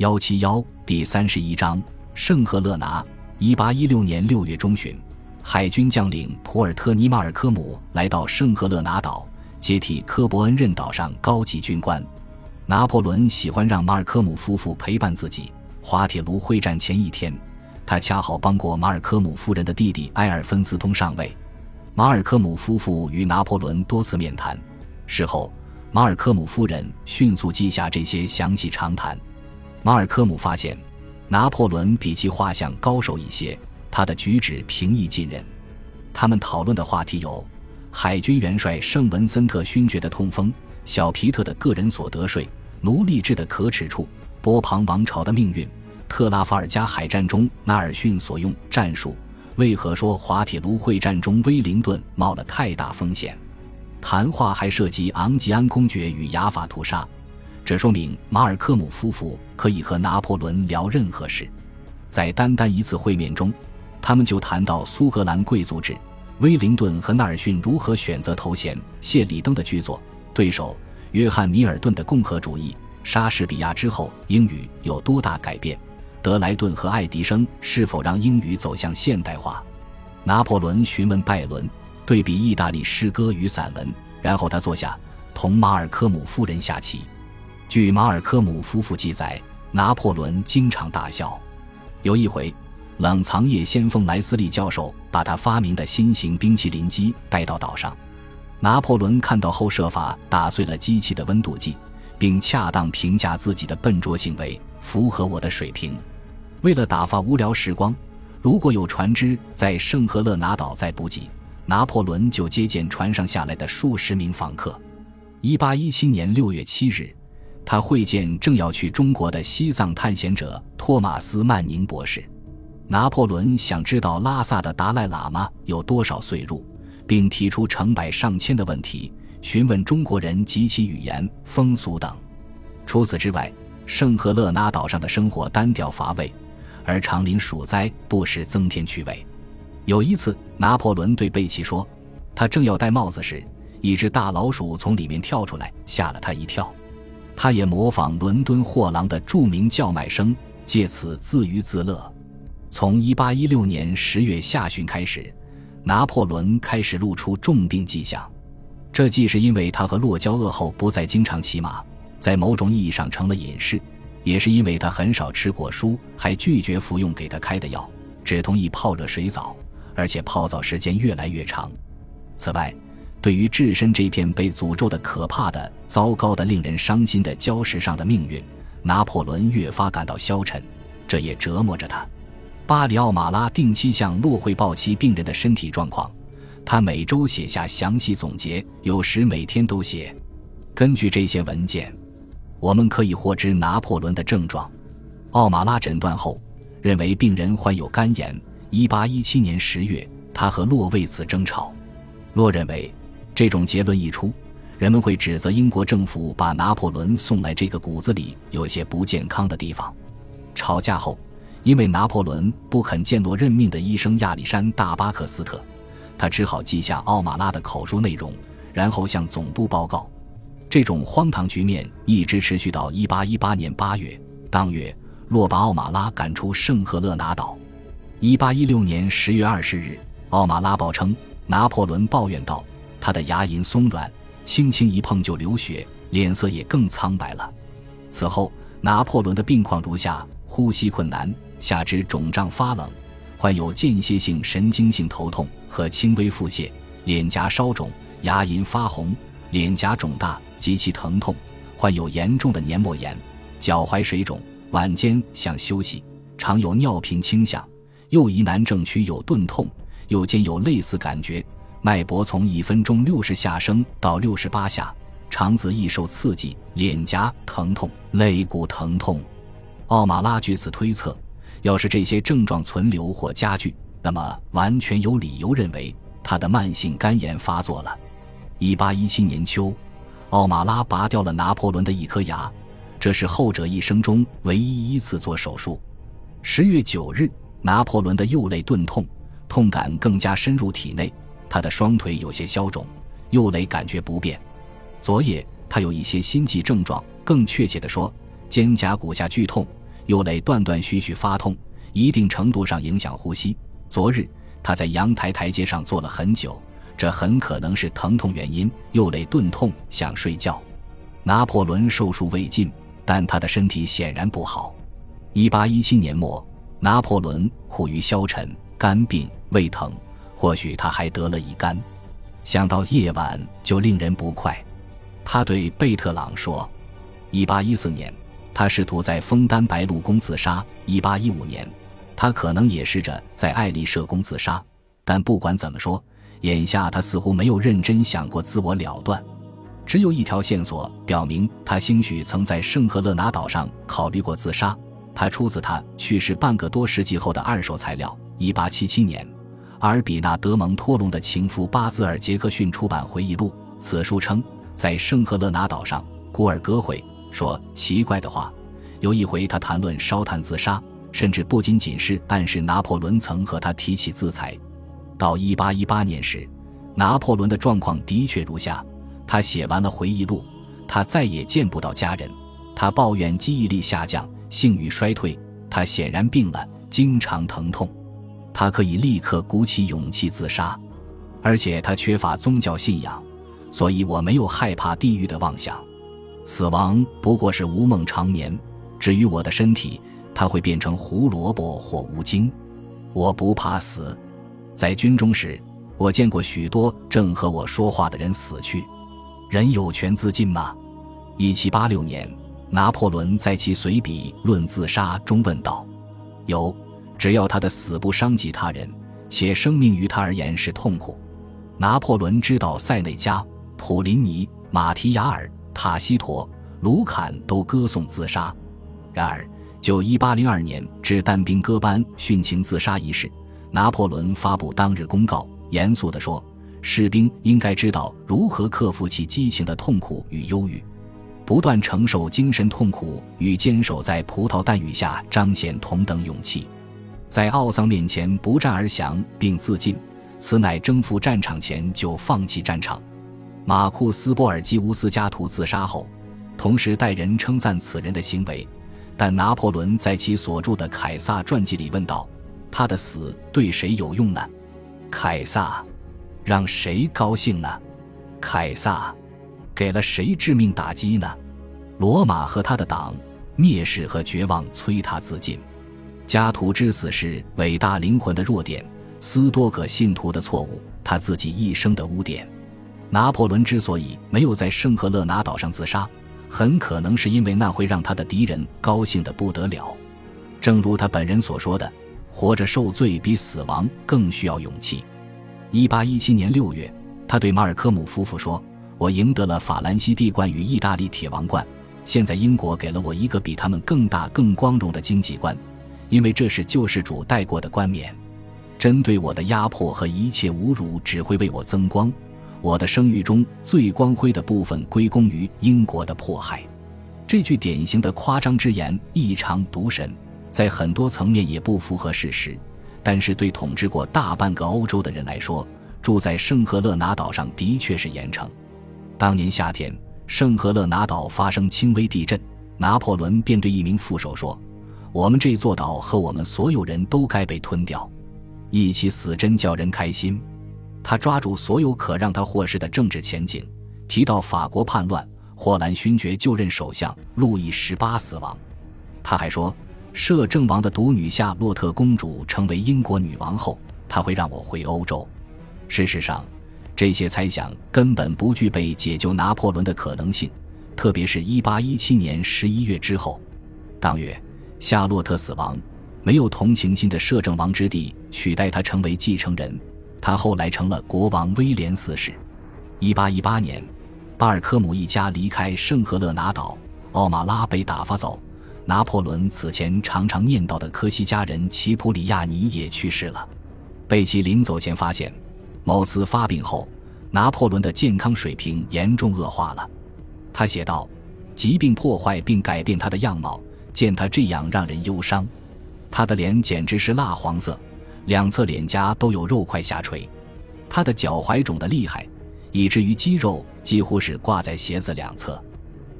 幺七幺第三十一章圣赫勒拿。一八一六年六月中旬，海军将领普尔特尼马尔科姆来到圣赫勒拿岛，接替科伯恩任岛上高级军官。拿破仑喜欢让马尔科姆夫妇陪伴自己。滑铁卢会战前一天，他恰好帮过马尔科姆夫人的弟弟埃尔芬斯通上尉。马尔科姆夫妇与拿破仑多次面谈，事后，马尔科姆夫人迅速记下这些详细长谈。马尔科姆发现，拿破仑比其画像高手一些，他的举止平易近人。他们讨论的话题有：海军元帅圣文森特勋爵的痛风，小皮特的个人所得税，奴隶制的可耻处，波旁王朝的命运，特拉法尔加海战中纳尔逊所用战术，为何说滑铁卢会战中威灵顿冒了太大风险？谈话还涉及昂吉安公爵与雅法屠杀。这说明马尔科姆夫妇可以和拿破仑聊任何事。在单单一次会面中，他们就谈到苏格兰贵族制、威灵顿和纳尔逊如何选择头衔、谢里登的剧作、对手约翰米尔顿的共和主义、莎士比亚之后英语有多大改变、德莱顿和爱迪生是否让英语走向现代化。拿破仑询问拜伦，对比意大利诗歌与散文，然后他坐下同马尔科姆夫人下棋。据马尔科姆夫妇记载，拿破仑经常大笑。有一回，冷藏业先锋莱斯利教授把他发明的新型冰淇淋机带到岛上，拿破仑看到后设法打碎了机器的温度计，并恰当评价自己的笨拙行为符合我的水平。为了打发无聊时光，如果有船只在圣赫勒拿岛在补给，拿破仑就接见船上下来的数十名访客。一八一七年六月七日。他会见正要去中国的西藏探险者托马斯·曼宁博士。拿破仑想知道拉萨的达赖喇嘛有多少岁入，并提出成百上千的问题，询问中国人及其语言、风俗等。除此之外，圣赫勒拿岛上的生活单调乏味，而长林鼠灾不时增添趣味。有一次，拿破仑对贝奇说：“他正要戴帽子时，一只大老鼠从里面跳出来，吓了他一跳。”他也模仿伦敦货郎的著名叫卖声，借此自娱自乐。从1816年10月下旬开始，拿破仑开始露出重病迹象。这既是因为他和洛焦恶后不再经常骑马，在某种意义上成了隐士，也是因为他很少吃果蔬，还拒绝服用给他开的药，只同意泡热水澡，而且泡澡时间越来越长。此外，对于置身这片被诅咒的可怕的、糟糕的、令人伤心的礁石上的命运，拿破仑越发感到消沉，这也折磨着他。巴里奥马拉定期向洛汇报其病人的身体状况，他每周写下详细总结，有时每天都写。根据这些文件，我们可以获知拿破仑的症状。奥马拉诊断后认为病人患有肝炎。1817年10月，他和洛为此争吵。洛认为。这种结论一出，人们会指责英国政府把拿破仑送来这个骨子里有些不健康的地方。吵架后，因为拿破仑不肯见洛任命的医生亚历山大巴克斯特，他只好记下奥马拉的口述内容，然后向总部报告。这种荒唐局面一直持续到1818年8月。当月，洛把奥马拉赶出圣赫勒拿岛。1816年10月20日，奥马拉报称，拿破仑抱怨道。他的牙龈松软，轻轻一碰就流血，脸色也更苍白了。此后，拿破仑的病况如下：呼吸困难，下肢肿胀发冷，患有间歇性神经性头痛和轻微腹泻，脸颊烧肿，牙龈发红，脸颊肿大，极其疼痛，患有严重的黏膜炎，脚踝水肿，晚间想休息，常有尿频倾向，右疑难正区有钝痛，右肩有类似感觉。脉搏从一分钟六十下升到六十八下，肠子易受刺激，脸颊疼痛，肋骨疼痛。奥马拉据此推测，要是这些症状存留或加剧，那么完全有理由认为他的慢性肝炎发作了。一八一七年秋，奥马拉拔掉了拿破仑的一颗牙，这是后者一生中唯一一次做手术。十月九日，拿破仑的右肋钝痛，痛感更加深入体内。他的双腿有些消肿，右肋感觉不便。昨夜他有一些心悸症状，更确切地说，肩胛骨下剧痛，右肋断断续续发痛，一定程度上影响呼吸。昨日他在阳台台阶上坐了很久，这很可能是疼痛原因。右肋钝痛，想睡觉。拿破仑寿数未尽，但他的身体显然不好。一八一七年末，拿破仑苦于消沉、肝病、胃疼，或许他还得了乙肝。想到夜晚就令人不快。他对贝特朗说：“一八一四年，他试图在枫丹白露宫自杀；一八一五年，他可能也试着在爱丽舍宫自杀。但不管怎么说，眼下他似乎没有认真想过自我了断。”只有一条线索表明，他兴许曾在圣赫勒拿岛上考虑过自杀。他出自他去世半个多世纪后的二手材料。一八七七年，阿尔比纳德蒙托隆的情夫巴兹尔杰克逊出版回忆录。此书称，在圣赫勒拿岛上，古尔戈会说奇怪的话。有一回，他谈论烧炭自杀，甚至不仅仅是暗示拿破仑曾和他提起自裁。到一八一八年时，拿破仑的状况的确如下。他写完了回忆录，他再也见不到家人。他抱怨记忆力下降，性欲衰退。他显然病了，经常疼痛。他可以立刻鼓起勇气自杀，而且他缺乏宗教信仰，所以我没有害怕地狱的妄想。死亡不过是无梦长眠。至于我的身体，它会变成胡萝卜或无精。我不怕死。在军中时，我见过许多正和我说话的人死去。人有权自尽吗？一七八六年，拿破仑在其随笔《论自杀》中问道：“有，只要他的死不伤及他人，且生命于他而言是痛苦。”拿破仑知道塞内加、普林尼、马提亚尔、塔西佗、卢坎都歌颂自杀。然而，就一八零二年至但兵戈班殉情自杀一事，拿破仑发布当日公告，严肃地说。士兵应该知道如何克服其激情的痛苦与忧郁，不断承受精神痛苦与坚守在葡萄弹雨下彰显同等勇气，在奥桑面前不战而降并自尽，此乃征服战场前就放弃战场。马库斯·波尔基乌斯加图自杀后，同时代人称赞此人的行为，但拿破仑在其所著的《凯撒传记》里问道：“他的死对谁有用呢？”凯撒。让谁高兴呢？凯撒给了谁致命打击呢？罗马和他的党蔑视和绝望催他自尽。加图之死是伟大灵魂的弱点，斯多葛信徒的错误，他自己一生的污点。拿破仑之所以没有在圣赫勒拿岛上自杀，很可能是因为那会让他的敌人高兴的不得了。正如他本人所说的：“活着受罪比死亡更需要勇气。”一八一七年六月，他对马尔科姆夫妇说：“我赢得了法兰西帝冠与意大利铁王冠，现在英国给了我一个比他们更大、更光荣的经济冠，因为这是救世主带过的冠冕。针对我的压迫和一切侮辱只会为我增光。我的声誉中最光辉的部分归功于英国的迫害。”这句典型的夸张之言异常毒神，在很多层面也不符合事实。但是对统治过大半个欧洲的人来说，住在圣赫勒拿岛上的确是严惩。当年夏天，圣赫勒拿岛发生轻微地震，拿破仑便对一名副手说：“我们这座岛和我们所有人都该被吞掉。”一起死真叫人开心。他抓住所有可让他获释的政治前景，提到法国叛乱，霍兰勋爵就任首相，路易十八死亡。他还说。摄政王的独女夏洛特公主成为英国女王后，他会让我回欧洲。事实上，这些猜想根本不具备解救拿破仑的可能性，特别是一八一七年十一月之后。当月，夏洛特死亡，没有同情心的摄政王之弟取代他成为继承人，他后来成了国王威廉四世。一八一八年，巴尔科姆一家离开圣赫勒拿岛，奥马拉被打发走。拿破仑此前常常念叨的科西嘉人齐普里亚尼也去世了。贝奇临走前发现，某次发病后，拿破仑的健康水平严重恶化了。他写道：“疾病破坏并改变他的样貌，见他这样让人忧伤。他的脸简直是蜡黄色，两侧脸颊都有肉块下垂。他的脚踝肿得厉害，以至于肌肉几乎是挂在鞋子两侧。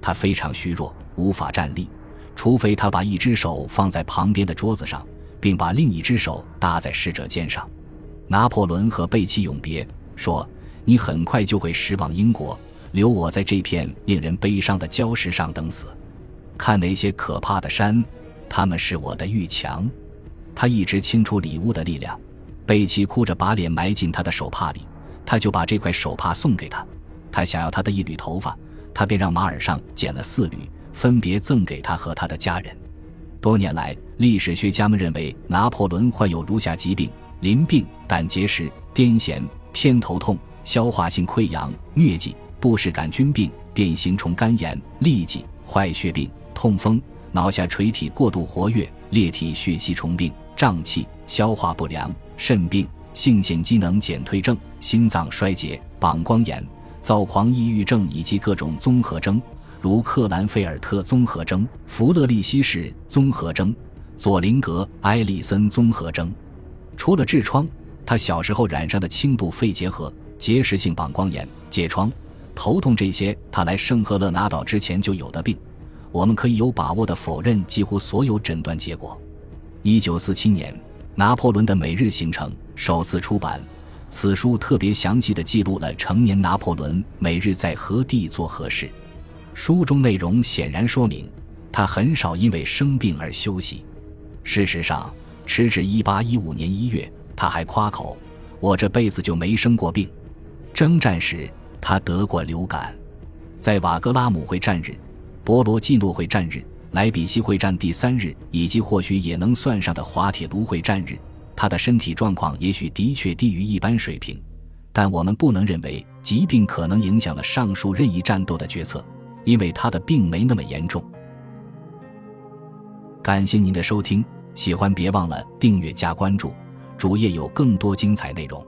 他非常虚弱，无法站立。”除非他把一只手放在旁边的桌子上，并把另一只手搭在逝者肩上。拿破仑和贝奇永别，说：“你很快就会驶往英国，留我在这片令人悲伤的礁石上等死。看那些可怕的山，他们是我的玉墙。”他一直清楚礼物的力量。贝奇哭着把脸埋进他的手帕里，他就把这块手帕送给他。他想要他的一缕头发，他便让马尔上剪了四缕。分别赠给他和他的家人。多年来，历史学家们认为拿破仑患有如下疾病：淋病、胆结石、癫痫、偏头痛、消化性溃疡、疟疾、布氏杆菌病、变形虫肝炎、痢疾、坏血病、痛风、脑下垂体过度活跃、裂体血吸虫病、胀气、消化不良、肾病、性腺机能减退症、心脏衰竭、膀胱炎、躁狂抑郁症以及各种综合征。如克兰费尔特综合征、弗勒利希氏综合征、佐林格埃利森综合征。除了痔疮，他小时候染上的轻度肺结核、结石性膀胱炎、疥疮、头痛这些，他来圣赫勒拿岛之前就有的病。我们可以有把握地否认几乎所有诊断结果。一九四七年，拿破仑的每日行程首次出版，此书特别详细地记录了成年拿破仑每日在何地做何事。书中内容显然说明，他很少因为生病而休息。事实上，直至1815年1月，他还夸口：“我这辈子就没生过病。”征战时，他得过流感。在瓦格拉姆会战日、博罗季诺会战日、莱比锡会战第三日，以及或许也能算上的滑铁卢会战日，他的身体状况也许的确低于一般水平，但我们不能认为疾病可能影响了上述任意战斗的决策。因为他的病没那么严重。感谢您的收听，喜欢别忘了订阅加关注，主页有更多精彩内容。